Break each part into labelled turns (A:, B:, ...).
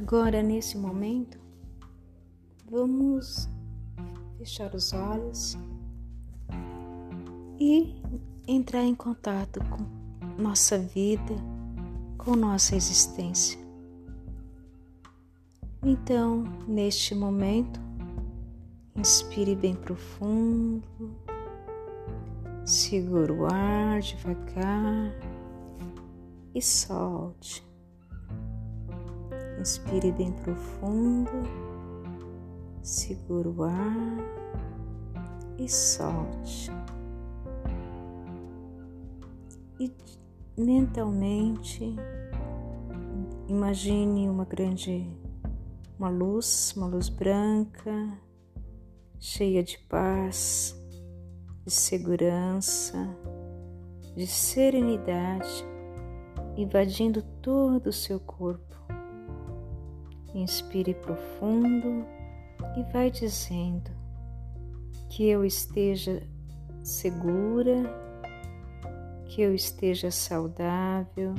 A: Agora, nesse momento, vamos fechar os olhos e entrar em contato com nossa vida, com nossa existência. Então, neste momento, inspire bem profundo, segura o ar devagar e solte. Inspire bem profundo, segura o ar e solte. E mentalmente imagine uma grande uma luz, uma luz branca, cheia de paz, de segurança, de serenidade, invadindo todo o seu corpo. Inspire profundo e vai dizendo que eu esteja segura, que eu esteja saudável,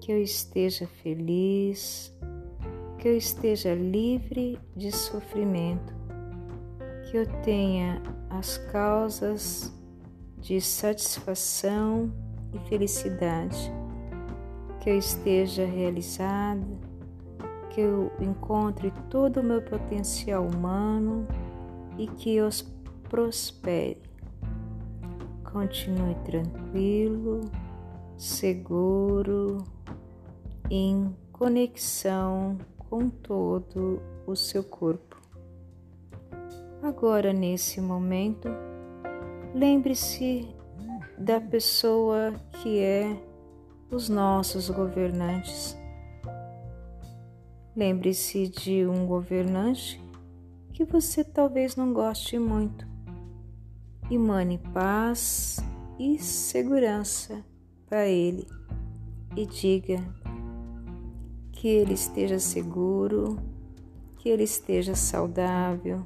A: que eu esteja feliz, que eu esteja livre de sofrimento, que eu tenha as causas de satisfação e felicidade, que eu esteja realizada que eu encontre todo o meu potencial humano e que eu prospere. Continue tranquilo, seguro, em conexão com todo o seu corpo. Agora, nesse momento, lembre-se da pessoa que é os nossos governantes Lembre-se de um governante que você talvez não goste muito. Emane paz e segurança para ele e diga que ele esteja seguro, que ele esteja saudável,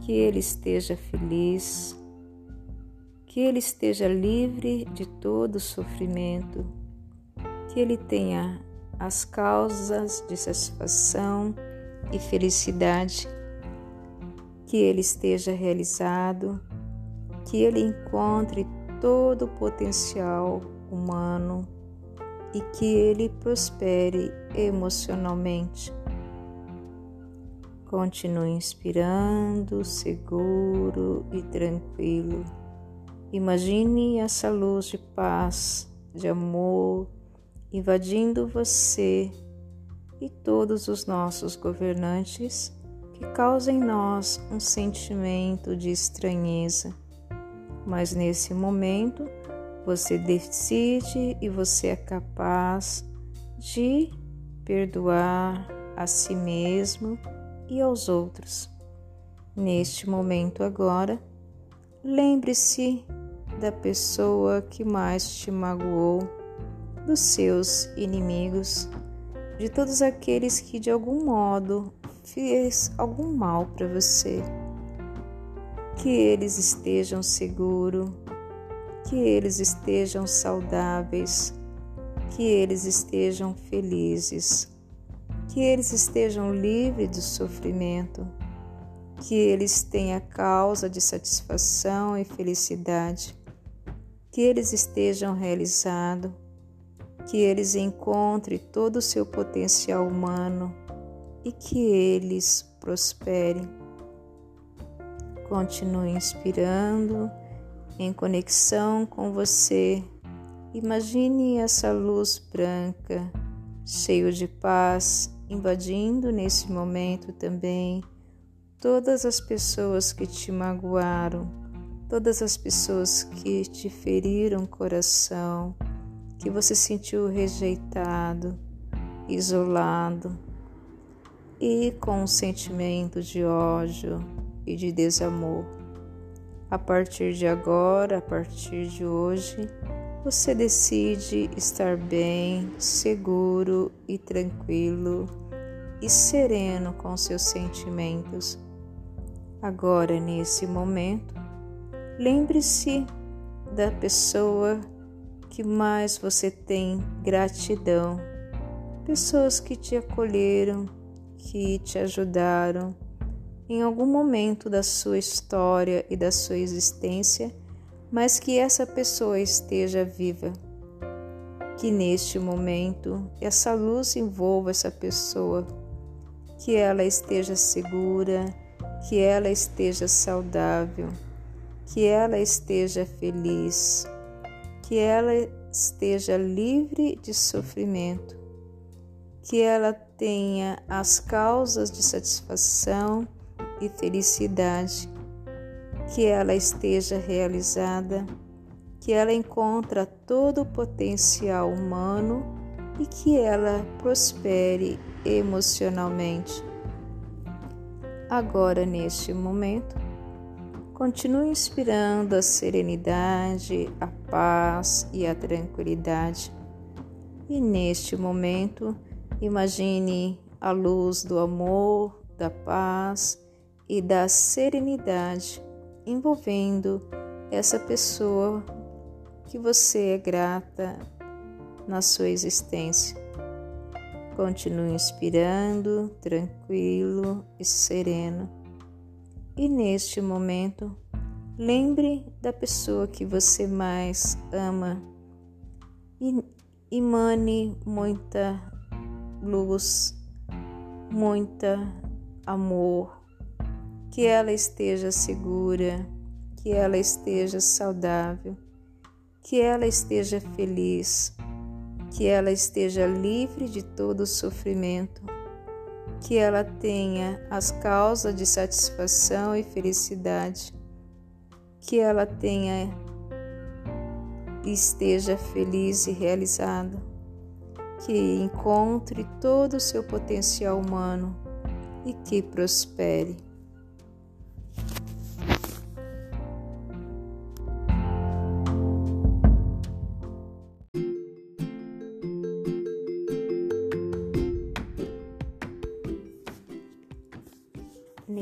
A: que ele esteja feliz, que ele esteja livre de todo sofrimento, que ele tenha as causas de satisfação e felicidade, que ele esteja realizado, que ele encontre todo o potencial humano e que ele prospere emocionalmente. Continue inspirando, seguro e tranquilo. Imagine essa luz de paz, de amor, invadindo você e todos os nossos governantes que causa em nós um sentimento de estranheza. Mas nesse momento você decide e você é capaz de perdoar a si mesmo e aos outros. Neste momento agora, lembre-se da pessoa que mais te magoou dos seus inimigos, de todos aqueles que de algum modo fez algum mal para você. Que eles estejam seguros, que eles estejam saudáveis, que eles estejam felizes, que eles estejam livres do sofrimento, que eles tenham causa de satisfação e felicidade, que eles estejam realizados que eles encontrem todo o seu potencial humano e que eles prosperem. Continue inspirando em conexão com você. Imagine essa luz branca, cheio de paz, invadindo nesse momento também todas as pessoas que te magoaram, todas as pessoas que te feriram o coração que você sentiu rejeitado, isolado e com um sentimento de ódio e de desamor. A partir de agora, a partir de hoje, você decide estar bem, seguro e tranquilo e sereno com seus sentimentos. Agora, nesse momento, lembre-se da pessoa que mais você tem gratidão pessoas que te acolheram, que te ajudaram em algum momento da sua história e da sua existência, mas que essa pessoa esteja viva. Que neste momento essa luz envolva essa pessoa, que ela esteja segura, que ela esteja saudável, que ela esteja feliz, que ela esteja livre de sofrimento, que ela tenha as causas de satisfação e felicidade, que ela esteja realizada, que ela encontra todo o potencial humano e que ela prospere emocionalmente. Agora, neste momento, continue inspirando a serenidade, a paz e a tranquilidade. E neste momento, imagine a luz do amor, da paz e da serenidade envolvendo essa pessoa que você é grata na sua existência. Continue inspirando, tranquilo e sereno. E neste momento, lembre da pessoa que você mais ama. E emane muita luz, muita amor, que ela esteja segura, que ela esteja saudável, que ela esteja feliz que ela esteja livre de todo sofrimento, que ela tenha as causas de satisfação e felicidade, que ela tenha esteja feliz e realizada, que encontre todo o seu potencial humano e que prospere.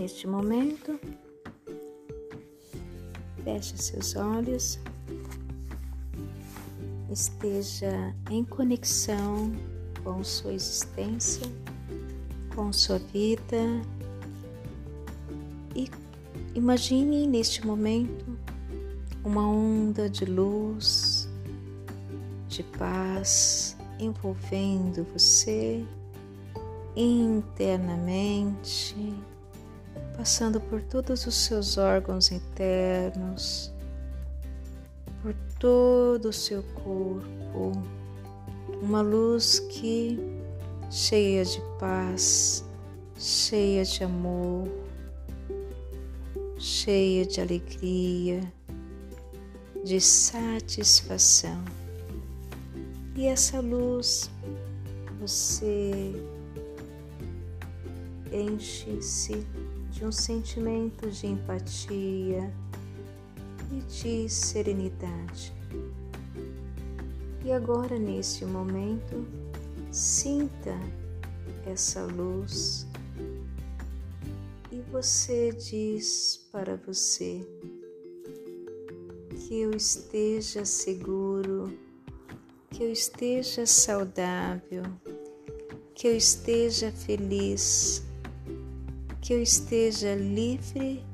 A: Neste momento, feche seus olhos, esteja em conexão com sua existência, com sua vida. E imagine neste momento uma onda de luz, de paz envolvendo você internamente passando por todos os seus órgãos internos, por todo o seu corpo, uma luz que cheia de paz, cheia de amor, cheia de alegria, de satisfação. E essa luz você enche-se de um sentimento de empatia e de serenidade. E agora, neste momento, sinta essa luz e você diz para você que eu esteja seguro, que eu esteja saudável, que eu esteja feliz que eu esteja livre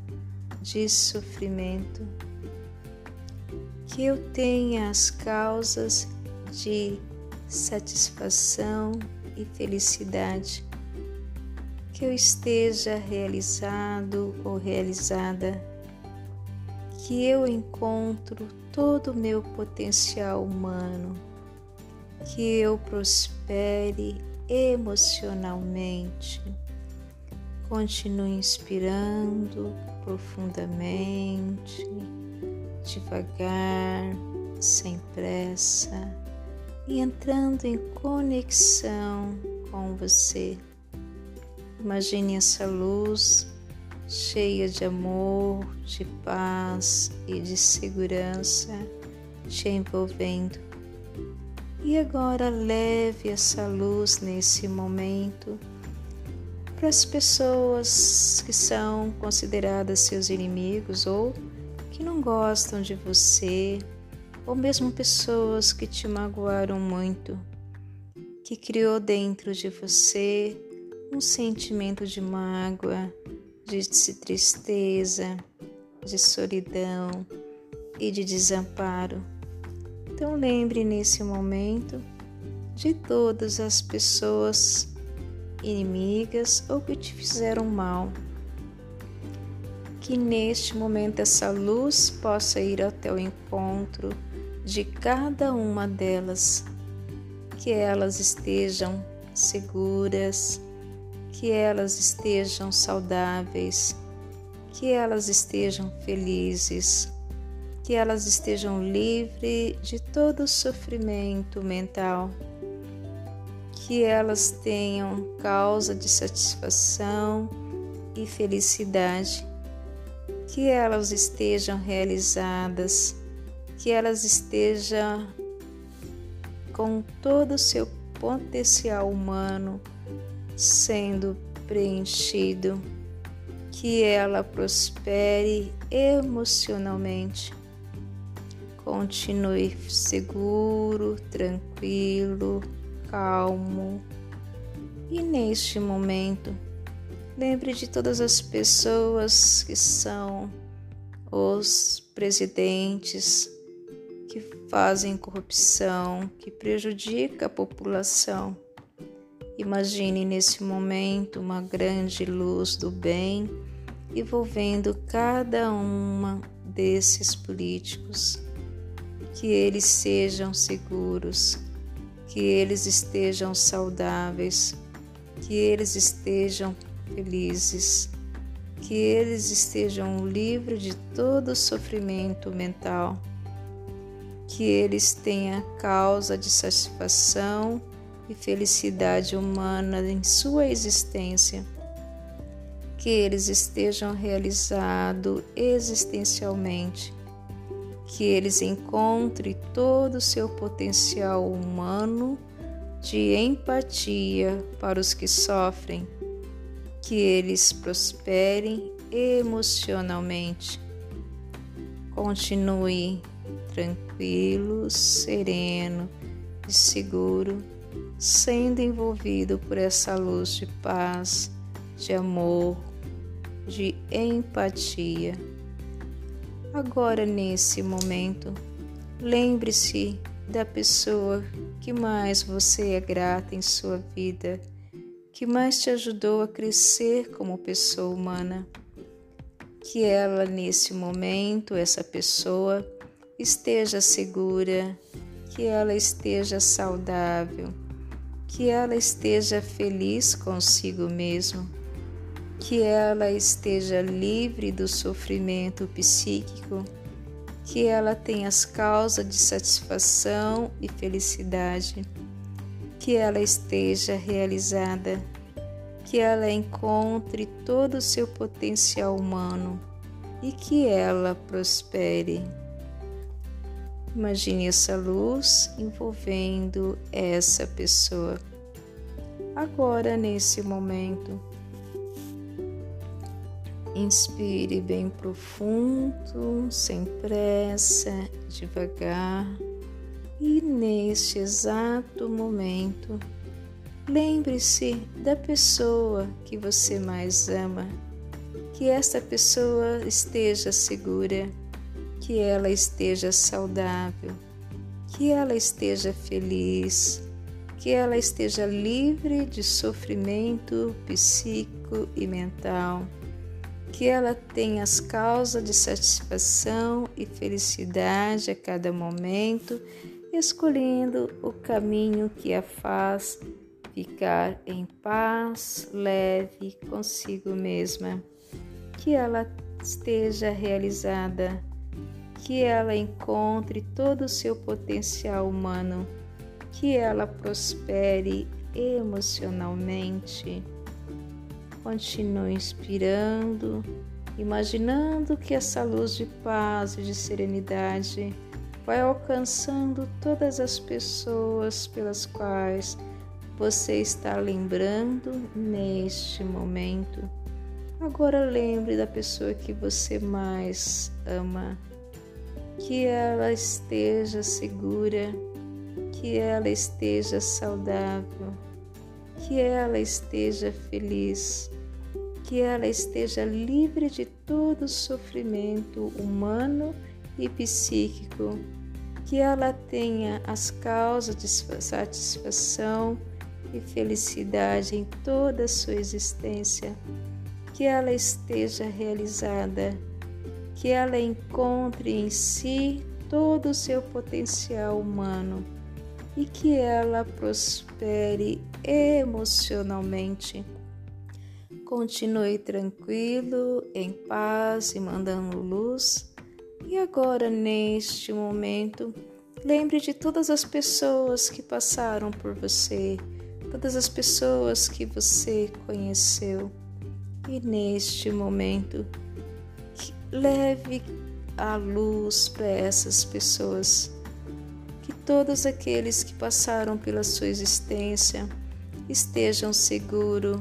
A: de sofrimento, que eu tenha as causas de satisfação e felicidade, que eu esteja realizado ou realizada, que eu encontro todo o meu potencial humano, que eu prospere emocionalmente Continue inspirando profundamente, devagar, sem pressa e entrando em conexão com você. Imagine essa luz cheia de amor, de paz e de segurança te envolvendo. E agora leve essa luz nesse momento para as pessoas que são consideradas seus inimigos ou que não gostam de você, ou mesmo pessoas que te magoaram muito. que criou dentro de você um sentimento de mágoa, de tristeza, de solidão e de desamparo. Então lembre nesse momento de todas as pessoas inimigas ou que te fizeram mal. Que neste momento essa luz possa ir até o encontro de cada uma delas, que elas estejam seguras, que elas estejam saudáveis, que elas estejam felizes, que elas estejam livres de todo sofrimento mental, que elas tenham causa de satisfação e felicidade, que elas estejam realizadas, que elas estejam com todo o seu potencial humano sendo preenchido, que ela prospere emocionalmente. Continue seguro, tranquilo, calmo. E neste momento, lembre de todas as pessoas que são os presidentes que fazem corrupção, que prejudica a população. Imagine nesse momento uma grande luz do bem envolvendo cada uma desses políticos, que eles sejam seguros, que eles estejam saudáveis, que eles estejam felizes, que eles estejam livres de todo sofrimento mental, que eles tenham causa de satisfação e felicidade humana em sua existência, que eles estejam realizados existencialmente, que eles encontrem todo o seu potencial humano de empatia para os que sofrem, que eles prosperem emocionalmente. Continue tranquilo, sereno e seguro sendo envolvido por essa luz de paz, de amor, de empatia. Agora, nesse momento, lembre-se da pessoa que mais você é grata em sua vida, que mais te ajudou a crescer como pessoa humana. Que ela, nesse momento, essa pessoa, esteja segura, que ela esteja saudável que ela esteja feliz consigo mesmo, que ela esteja livre do sofrimento psíquico, que ela tenha as causas de satisfação e felicidade, que ela esteja realizada, que ela encontre todo o seu potencial humano e que ela prospere. Imagine essa luz envolvendo essa pessoa. Agora, nesse momento, inspire bem profundo, sem pressa, devagar. E neste exato momento, lembre-se da pessoa que você mais ama, que esta pessoa esteja segura que ela esteja saudável, que ela esteja feliz, que ela esteja livre de sofrimento psíquico e mental, que ela tenha as causas de satisfação e felicidade a cada momento, escolhendo o caminho que a faz ficar em paz, leve consigo mesma, que ela esteja realizada que ela encontre todo o seu potencial humano, que ela prospere emocionalmente. Continue inspirando, imaginando que essa luz de paz e de serenidade vai alcançando todas as pessoas pelas quais você está lembrando neste momento. Agora lembre da pessoa que você mais ama que ela esteja segura, que ela esteja saudável, que ela esteja feliz, que ela esteja livre de todo sofrimento humano e psíquico, que ela tenha as causas de satisfação e felicidade em toda a sua existência, que ela esteja realizada, que ela encontre em si todo o seu potencial humano e que ela prospere emocionalmente. Continue tranquilo, em paz e mandando luz. E agora, neste momento, lembre de todas as pessoas que passaram por você, todas as pessoas que você conheceu. E neste momento, leve a luz para essas pessoas todos aqueles que passaram pela sua existência estejam seguros,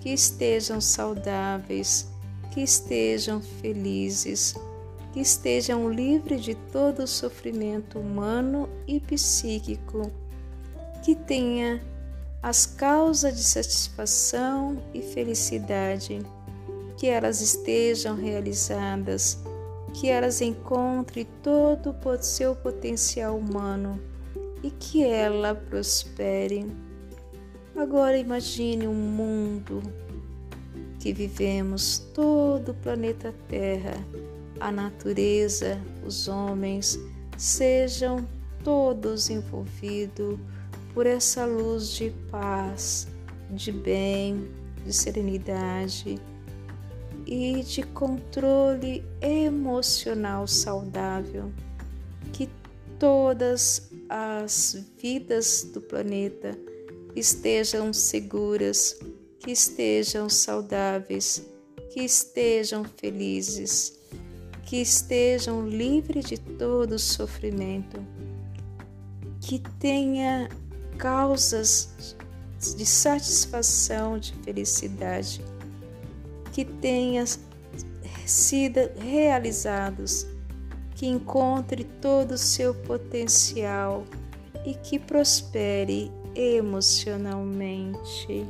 A: que estejam saudáveis, que estejam felizes, que estejam livres de todo o sofrimento humano e psíquico, que tenha as causas de satisfação e felicidade, que elas estejam realizadas que elas encontrem todo o seu potencial humano e que ela prospere. Agora imagine um mundo que vivemos, todo o planeta Terra, a natureza, os homens, sejam todos envolvidos por essa luz de paz, de bem, de serenidade e de controle emocional saudável, que todas as vidas do planeta estejam seguras, que estejam saudáveis, que estejam felizes, que estejam livres de todo sofrimento, que tenha causas de satisfação, de felicidade que tenha sido realizados, que encontre todo o seu potencial e que prospere emocionalmente.